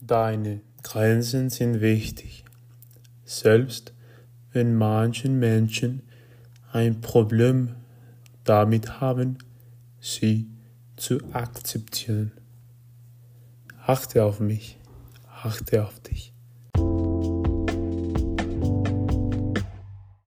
Deine Grenzen sind wichtig, selbst wenn manche Menschen ein Problem damit haben, sie zu akzeptieren. Achte auf mich, achte auf dich.